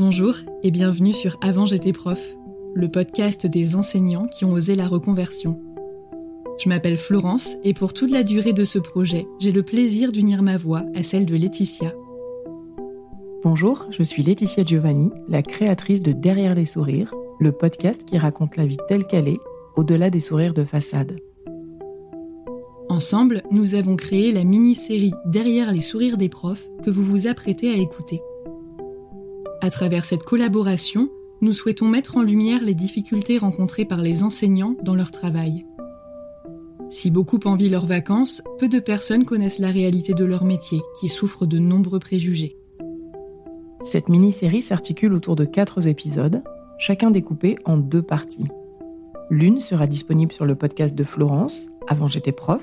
Bonjour et bienvenue sur Avant j'étais prof, le podcast des enseignants qui ont osé la reconversion. Je m'appelle Florence et pour toute la durée de ce projet, j'ai le plaisir d'unir ma voix à celle de Laetitia. Bonjour, je suis Laetitia Giovanni, la créatrice de Derrière les sourires, le podcast qui raconte la vie telle qu'elle est, au-delà des sourires de façade. Ensemble, nous avons créé la mini-série Derrière les sourires des profs que vous vous apprêtez à écouter. À travers cette collaboration, nous souhaitons mettre en lumière les difficultés rencontrées par les enseignants dans leur travail. Si beaucoup envient leurs vacances, peu de personnes connaissent la réalité de leur métier, qui souffre de nombreux préjugés. Cette mini-série s'articule autour de quatre épisodes, chacun découpé en deux parties. L'une sera disponible sur le podcast de Florence, Avant j'étais prof,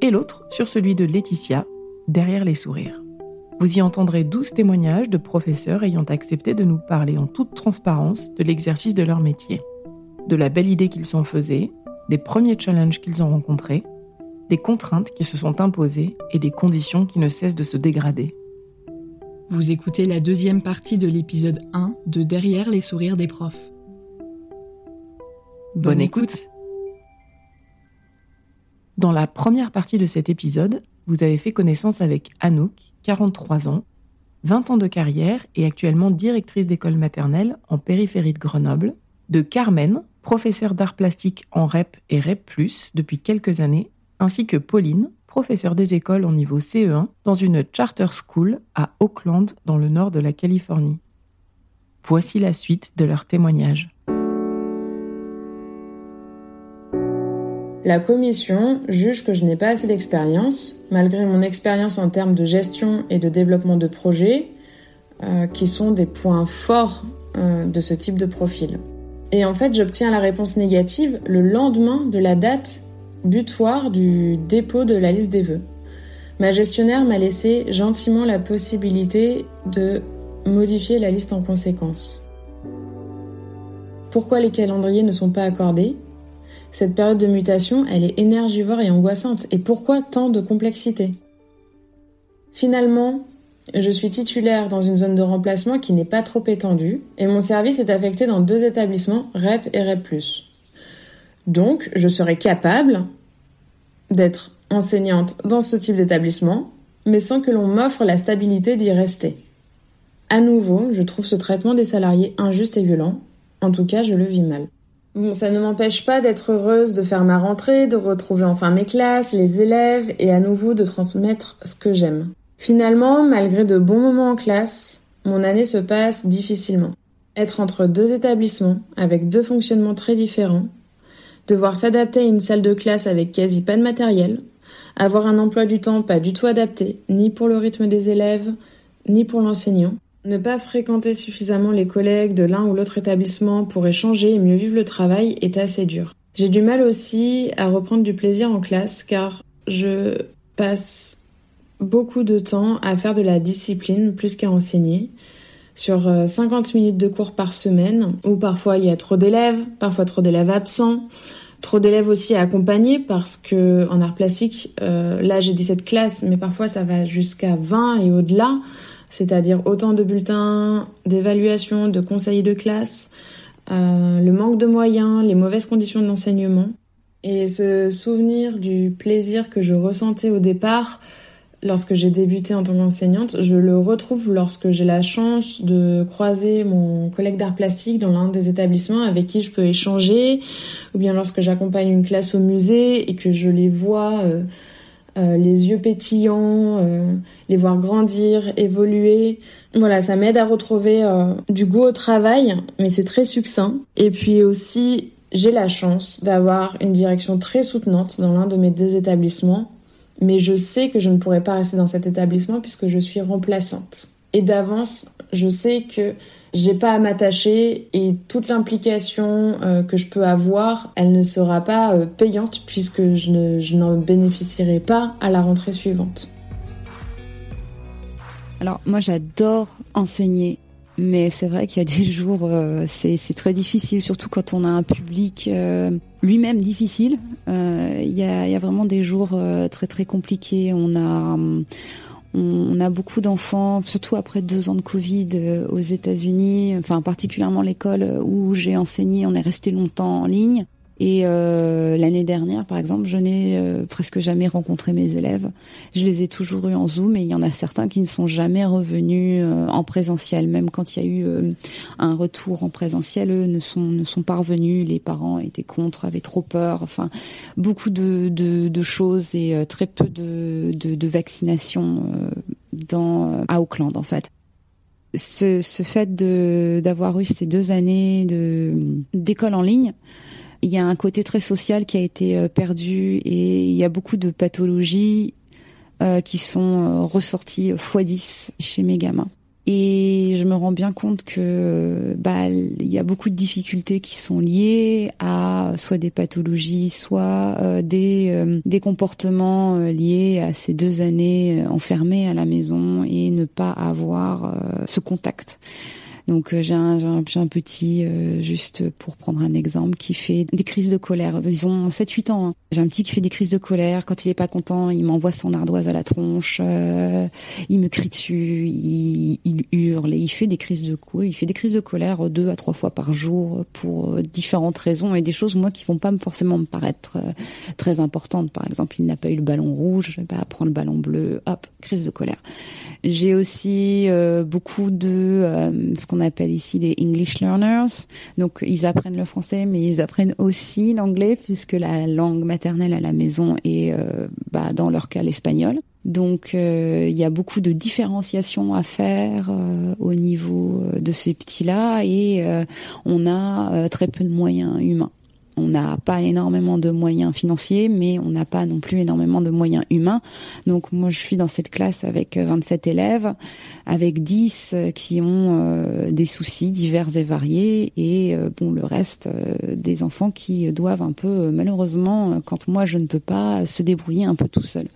et l'autre sur celui de Laetitia, Derrière les sourires. Vous y entendrez 12 témoignages de professeurs ayant accepté de nous parler en toute transparence de l'exercice de leur métier, de la belle idée qu'ils s'en faisaient, des premiers challenges qu'ils ont rencontrés, des contraintes qui se sont imposées et des conditions qui ne cessent de se dégrader. Vous écoutez la deuxième partie de l'épisode 1 de Derrière les sourires des profs. Bonne, écoute. Dans la première partie de cet épisode, vous avez fait connaissance avec Anouk, 43 ans, 20 ans de carrière et actuellement directrice d'école maternelle en périphérie de Grenoble, de Carmen, professeure d'art plastique en REP et REP+, depuis quelques années, ainsi que Pauline, professeure des écoles en niveau CE1 dans une charter school à Oakland dans le nord de la Californie. Voici la suite de leur témoignage. La commission juge que je n'ai pas assez d'expérience, malgré mon expérience en termes de gestion et de développement de projets, euh, qui sont des points forts euh, de ce type de profil. Et en fait, j'obtiens la réponse négative le lendemain de la date butoir du dépôt de la liste des vœux. Ma gestionnaire m'a laissé gentiment la possibilité de modifier la liste en conséquence. Pourquoi les calendriers ne sont pas accordés? Cette période de mutation, elle est énergivore et angoissante. Et pourquoi tant de complexité? Finalement, je suis titulaire dans une zone de remplacement qui n'est pas trop étendue et mon service est affecté dans deux établissements, REP et REP+. Donc, je serai capable d'être enseignante dans ce type d'établissement, mais sans que l'on m'offre la stabilité d'y rester. À nouveau, je trouve ce traitement des salariés injuste et violent. En tout cas, je le vis mal. Bon, ça ne m'empêche pas d'être heureuse de faire ma rentrée, de retrouver enfin mes classes, les élèves et à nouveau de transmettre ce que j'aime. Finalement, malgré de bons moments en classe, mon année se passe difficilement. Être entre deux établissements, avec deux fonctionnements très différents, devoir s'adapter à une salle de classe avec quasi pas de matériel, avoir un emploi du temps pas du tout adapté, ni pour le rythme des élèves, ni pour l'enseignant, ne pas fréquenter suffisamment les collègues de l'un ou l'autre établissement pour échanger et mieux vivre le travail est assez dur. J'ai du mal aussi à reprendre du plaisir en classe car je passe beaucoup de temps à faire de la discipline plus qu'à enseigner sur 50 euh, minutes de cours par semaine, où parfois il y a trop d'élèves, parfois trop d'élèves absents, trop d'élèves aussi à accompagner parce que en art plastique, euh, là j'ai 17 classes, mais parfois ça va jusqu'à 20 et au-delà, c'est-à-dire autant de bulletins, d'évaluation, de conseillers de classe, euh, le manque de moyens, les mauvaises conditions d'enseignement. Et ce souvenir du plaisir que je ressentais au départ, lorsque j'ai débuté en tant qu'enseignante, je le retrouve lorsque j'ai la chance de croiser mon collègue d'art plastique dans l'un des établissements avec qui je peux échanger, ou bien lorsque j'accompagne une classe au musée et que je les vois euh, euh, les yeux pétillants, euh, les voir grandir, évoluer. Voilà, ça m'aide à retrouver du goût au travail, mais c'est très succinct. Et puis aussi, j'ai la chance d'avoir une direction très soutenante dans l'un de mes deux établissements mais je sais que je ne pourrai pas rester dans cet établissement puisque je suis remplaçante. Et d'avance, je sais que j'ai pas à m'attacher et toute l'implication euh, que je peux avoir, elle ne sera pas euh, payante puisque je n'en bénéficierai pas à la rentrée suivante. Alors moi j'adore enseigner mais c'est vrai qu'il y a des jours, euh, c'est très difficile, surtout quand on a un public lui-même difficile. Il y, a, y, a, vraiment des jours très très compliqués. On a on, a beaucoup d'enfants, surtout après deux ans de Covid aux États-Unis, enfin particulièrement l'école où j'ai enseigné, on est resté longtemps en ligne. Et euh, l'année dernière, par exemple, je n'ai euh, presque jamais rencontré mes élèves. Je les ai toujours eus en Zoom et il y en a certains qui ne sont jamais revenus euh, en présentiel. Même quand il y a eu euh, un retour en présentiel, eux ne sont, ne sont pas revenus. Les parents étaient contre, avaient trop peur. Enfin, beaucoup de, de, de choses et très peu de, de, de vaccination dans, à Auckland, en fait. Ce, ce fait d'avoir eu ces deux années de d'école en ligne, il y a un côté très social qui a été euh, perdu et il y a beaucoup de pathologies euh, qui sont euh, ressorties x10 chez mes gamins. Et je me rends bien compte que bah il y a beaucoup de difficultés qui sont liées à soit des pathologies, soit des des comportements liés à ces deux années enfermées à la maison et ne pas avoir ce contact. Donc euh, j'ai un, un, petit, euh, juste pour prendre un exemple, qui fait des crises de colère. Ils ont 7-8 ans. Hein. J'ai un petit qui fait des crises de colère. Quand il est pas content, il m'envoie son ardoise à la tronche. Euh, il me crie dessus. Il, il, hurle il fait des crises de coups. Il fait des crises de colère deux à trois fois par jour pour différentes raisons et des choses moi qui vont pas forcément me paraître très importantes. Par exemple, il n'a pas eu le ballon rouge, bah prend le ballon bleu. Hop, crise de colère. J'ai aussi beaucoup de qu'on appelle ici les English learners. Donc ils apprennent le français, mais ils apprennent aussi l'anglais puisque la langue maternelle à la maison est, euh, bah, dans leur cas, l'espagnol. Donc euh, il y a beaucoup de différenciation à faire euh, au niveau de ces petits-là et on a très peu de moyens humains. On n'a pas énormément de moyens financiers, mais on n'a pas non plus énormément de moyens humains. Donc moi, je suis dans cette classe avec 27 euh, élèves, avec 10 euh, qui ont euh, des soucis divers et variés, et bon, le reste des enfants qui doivent un peu, malheureusement, quand moi je ne peux pas, se débrouiller un peu tout seul.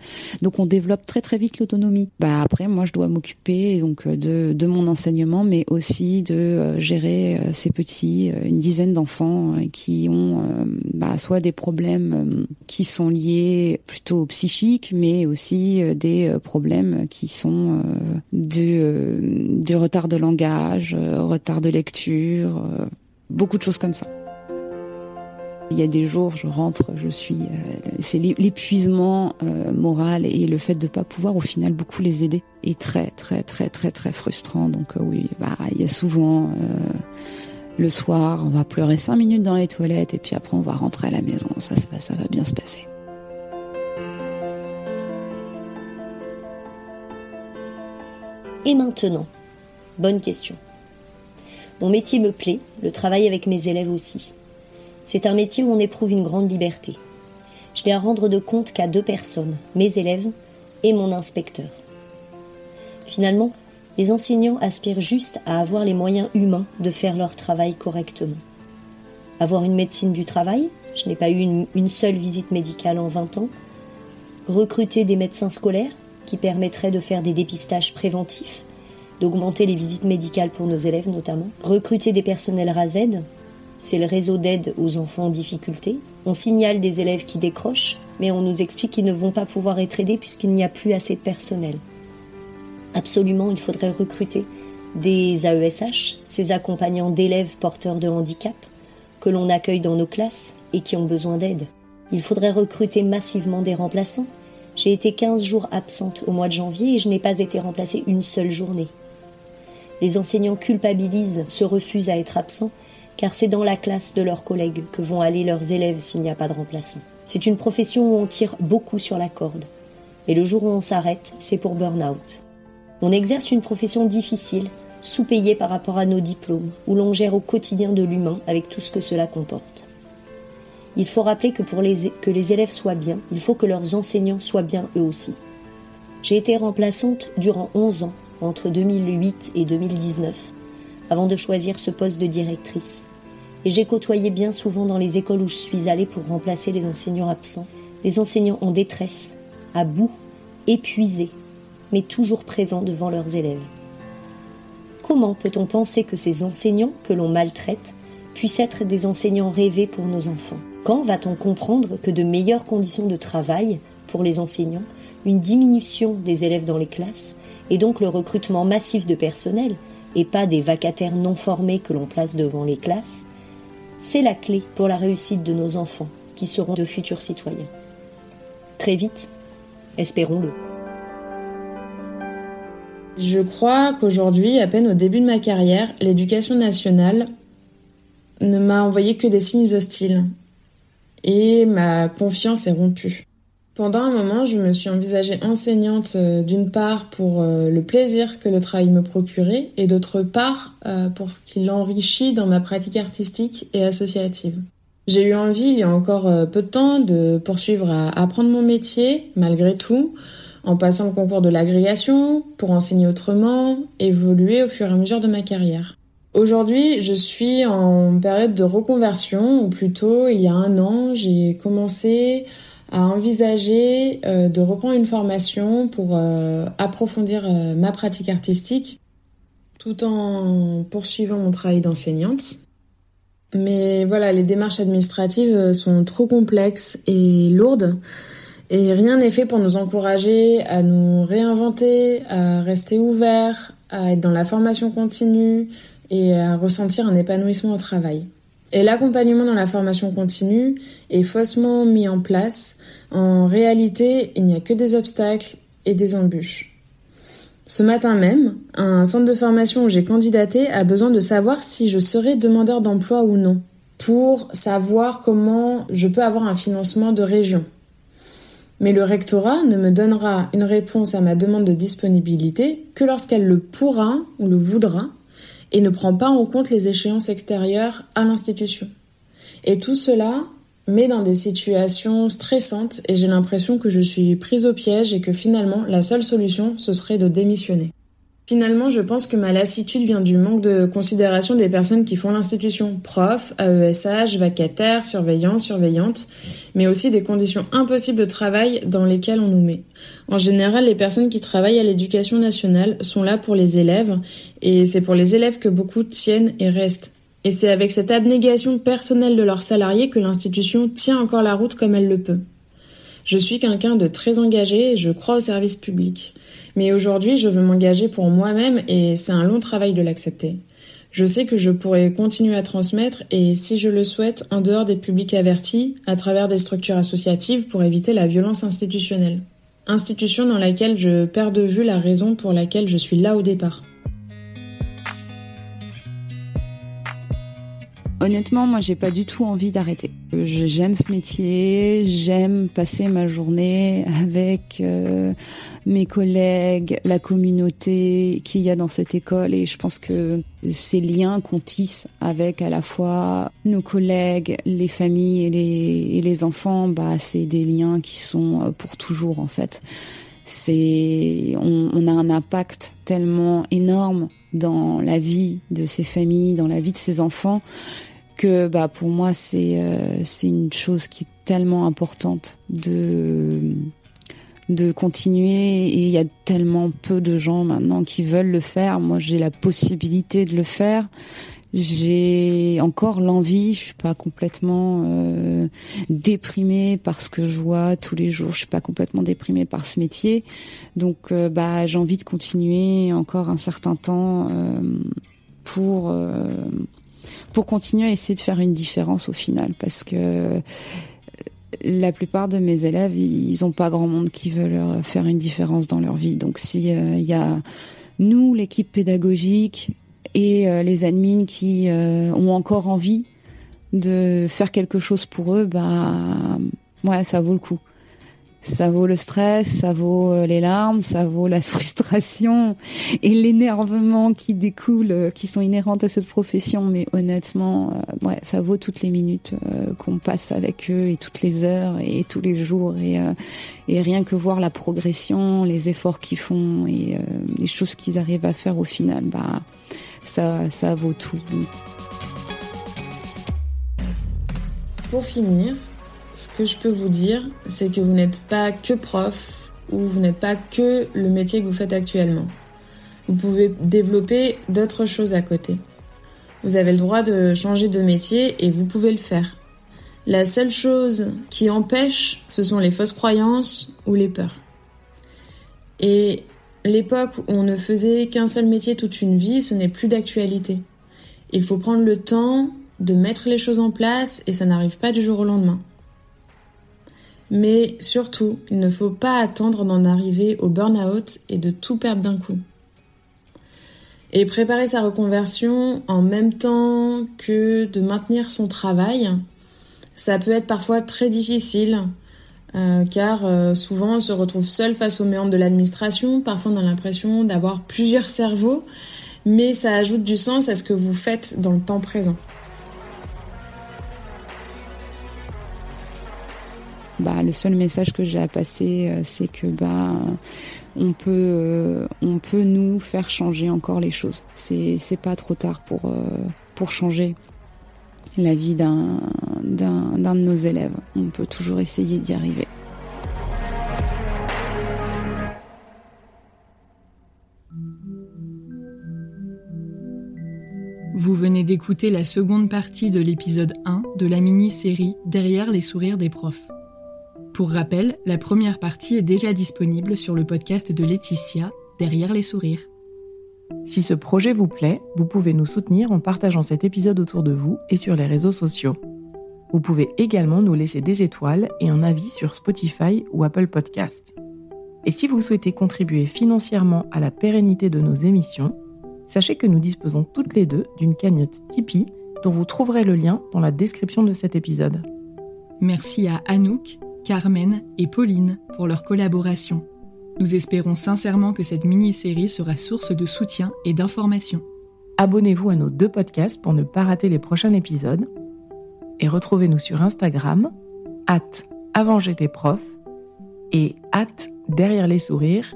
Donc on développe très très vite l'autonomie. Bah après, moi, je dois m'occuper donc de, de mon enseignement, mais aussi de gérer ces petits, une dizaine d'enfants qui ont euh, bah, soit des problèmes euh, qui sont liés plutôt psychiques, mais aussi euh, des problèmes qui sont du, retard de langage, retard de lecture, beaucoup de choses comme ça. Il y a des jours, je rentre, je suis, c'est l'épuisement moral et le fait de pas pouvoir au final beaucoup les aider est très très très très très frustrant. Donc oui, bah il y a souvent le soir, on va pleurer cinq minutes dans les toilettes et puis après on va rentrer à la maison. Ça, ça, ça va bien se passer. Et maintenant Bonne question. Mon métier me plaît, le travail avec mes élèves aussi. C'est un métier où on éprouve une grande liberté. Je n'ai à rendre de compte qu'à deux personnes, mes élèves et mon inspecteur. Finalement, les enseignants aspirent juste à avoir les moyens humains de faire leur travail correctement. Avoir une médecine du travail, je n'ai pas eu une, seule visite médicale en 20 ans. Recruter des médecins scolaires qui permettraient de faire des dépistages préventifs, d'augmenter les visites médicales pour nos élèves notamment. Recruter des personnels RASED, c'est le réseau d'aide aux enfants en difficulté. On signale des élèves qui décrochent, mais on nous explique qu'ils ne vont pas pouvoir être aidés puisqu'il n'y a plus assez de personnel. Absolument, il faudrait recruter des AESH, ces accompagnants d'élèves porteurs de handicap, que l'on accueille dans nos classes et qui ont besoin d'aide. Il faudrait recruter massivement des remplaçants. J'ai été 15 jours absente au mois de janvier et je n'ai pas été remplacée une seule journée. Les enseignants culpabilisent, se refusent à être absents, car c'est dans la classe de leurs collègues que vont aller leurs élèves s'il n'y a pas de remplaçant. C'est une profession où on tire beaucoup sur la corde. Et le jour où on s'arrête, c'est pour burn-out. On exerce une profession difficile, sous-payée par rapport à nos diplômes, où l'on gère au quotidien de l'humain avec tout ce que cela comporte. Il faut rappeler que pour les, que les élèves soient bien, il faut que leurs enseignants soient bien eux aussi. J'ai été remplaçante durant 11 ans, entre 2008 et 2019, avant de choisir ce poste de directrice. Et j'ai côtoyé bien souvent dans les écoles où je suis allée pour remplacer les enseignants absents, des enseignants en détresse, à bout, épuisés, mais toujours présents devant leurs élèves. Comment peut-on penser que ces enseignants que l'on maltraite puissent être des enseignants rêvés pour nos enfants? Quand va-t-on comprendre que de meilleures conditions de travail pour les enseignants, une diminution des élèves dans les classes, et donc le recrutement massif de personnel, et pas des vacataires non formés que l'on place devant les classes, c'est la clé pour la réussite de nos enfants, qui seront de futurs citoyens. Très vite, espérons-le. Je crois qu'aujourd'hui, à peine au début de ma carrière, l'éducation nationale ne m'a envoyé que des signes hostiles. Et ma confiance est rompue. Pendant un moment, je me suis envisagée enseignante euh, d'une part pour euh, le plaisir que le travail me procurait et d'autre part euh, pour ce qui l'enrichit dans ma pratique artistique et associative. J'ai eu envie, il y a encore peu de temps, de poursuivre à apprendre mon métier, malgré tout, en passant le concours de l'agrégation, pour enseigner autrement, évoluer au fur et à mesure de ma carrière. Aujourd'hui, je suis en période de reconversion, ou plutôt il y a un an, j'ai commencé à envisager euh, de reprendre une formation pour euh, approfondir euh, ma pratique artistique tout en poursuivant mon travail d'enseignante. Mais voilà, les démarches administratives sont trop complexes et lourdes et rien n'est fait pour nous encourager à nous réinventer, à rester ouverts, à être dans la formation continue et à ressentir un épanouissement au travail. Et l'accompagnement dans la formation continue est faussement mis en place. En réalité, il n'y a que des obstacles et des embûches. Ce matin même, un centre de formation où j'ai candidaté a besoin de savoir si je serai demandeur d'emploi ou non, pour savoir comment je peux avoir un financement de région. Mais le rectorat ne me donnera une réponse à ma demande de disponibilité que lorsqu'elle le pourra ou le voudra et ne prend pas en compte les échéances extérieures à l'institution. Et tout cela met dans des situations stressantes et j'ai l'impression que je suis prise au piège et que finalement la seule solution ce serait de démissionner. Finalement, je pense que ma lassitude vient du manque de considération des personnes qui font l'institution, profs, AESH, vacataires, surveillants, surveillantes, mais aussi des conditions impossibles de travail dans lesquelles on nous met. En général, les personnes qui travaillent à l'éducation nationale sont là pour les élèves, et c'est pour les élèves que beaucoup tiennent et restent. Et c'est avec cette abnégation personnelle de leurs salariés que l'institution tient encore la route comme elle le peut. Je suis quelqu'un de très engagé et je crois au service public. Mais aujourd'hui, je veux m'engager pour moi-même et c'est un long travail de l'accepter. Je sais que je pourrais continuer à transmettre et, si je le souhaite, en dehors des publics avertis, à travers des structures associatives pour éviter la violence institutionnelle. Institution dans laquelle je perds de vue la raison pour laquelle je suis là au départ. Honnêtement, moi, j'ai pas du tout envie d'arrêter. J'aime ce métier, j'aime passer ma journée avec euh, mes collègues, la communauté qu'il y a dans cette école, et je pense que ces liens qu'on tisse avec à la fois nos collègues, les familles et les, enfants, bah, c'est des liens qui sont euh, pour toujours en fait. C'est, on a un impact tellement énorme dans la vie de ces familles, dans la vie de ces enfants, que bah pour moi c'est euh, c'est une chose qui est tellement importante de de continuer. Et il y a tellement peu de gens maintenant qui veulent le faire. Moi, j'ai la possibilité de le faire. J'ai encore l'envie, je suis pas complètement euh, déprimée par ce que je vois tous les jours, je suis pas complètement déprimée par ce métier, donc euh, bah j'ai envie de continuer encore un certain temps pour pour continuer à essayer de faire une différence au final, parce que la plupart de mes élèves, ils ont pas grand monde qui veut faire une différence dans leur vie, donc si il y a nous, l'équipe pédagogique, et euh, les admins qui euh, ont encore envie de faire quelque chose pour eux, bah ouais, ça vaut le coup. Ça vaut le stress, ça vaut euh, les larmes, ça vaut la frustration et l'énervement qui découle, qui sont inhérentes à cette profession. Mais honnêtement, ouais, ça vaut toutes les minutes qu'on passe avec eux et toutes les heures et tous les jours et, et rien que voir la progression, les efforts qu'ils font et les choses qu'ils arrivent à faire au final, bah ça, ça vaut tout. Pour finir, ce que je peux vous dire, c'est que vous n'êtes pas que prof ou vous n'êtes pas que le métier que vous faites actuellement. Vous pouvez développer d'autres choses à côté. Vous avez le droit de changer de métier et vous pouvez le faire. La seule chose qui empêche, ce sont les fausses croyances ou les peurs. Et L'époque où on ne faisait qu'un seul métier toute une vie, ce n'est plus d'actualité. Il faut prendre le temps de mettre les choses en place et ça n'arrive pas du jour au lendemain. Mais surtout, il ne faut pas attendre d'en arriver au burn-out et de tout perdre d'un coup. Et préparer sa reconversion en même temps que de maintenir son travail, ça peut être parfois très difficile euh, car euh, souvent on se retrouve seul face aux méandres de l'administration, parfois on a l'impression d'avoir plusieurs cerveaux, mais ça ajoute du sens à ce que vous faites dans le temps présent. Bah, le seul message que j'ai à passer, euh, c'est que bah, on peut, on peut nous faire changer encore les choses. C'est, c'est pas trop tard pour, pour changer la vie d'un, de nos élèves. On peut toujours essayer d'y arriver. Vous venez d'écouter la seconde partie de l'épisode 1 de la mini-série Derrière les sourires des profs. Pour rappel, la première partie est déjà disponible sur le podcast de Laetitia, Derrière les sourires. Si ce projet vous plaît, vous pouvez nous soutenir en partageant cet épisode autour de vous et sur les réseaux sociaux. Vous pouvez également nous laisser des étoiles et un avis sur Spotify ou Apple Podcast. Et si vous souhaitez contribuer financièrement à la pérennité de nos émissions, sachez que nous disposons toutes les deux d'une cagnotte Tipeee dont vous trouverez le lien dans la description de cet épisode. Merci à Anouk, Carmen et Pauline pour leur collaboration. Nous espérons sincèrement que cette mini-série sera source de soutien et d'information. Abonnez-vous à nos deux podcasts pour ne pas rater les prochains épisodes. Et retrouvez-nous sur Instagram, at avant j'étais prof et at derrière les sourires,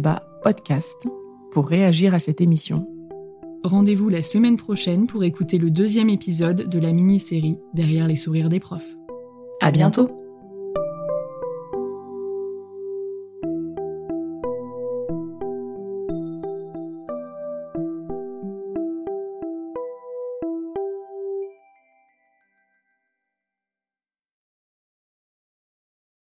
bas podcast pour réagir à cette émission. Rendez-vous la semaine prochaine pour écouter le deuxième épisode de la mini-série Derrière les sourires des profs. À bientôt!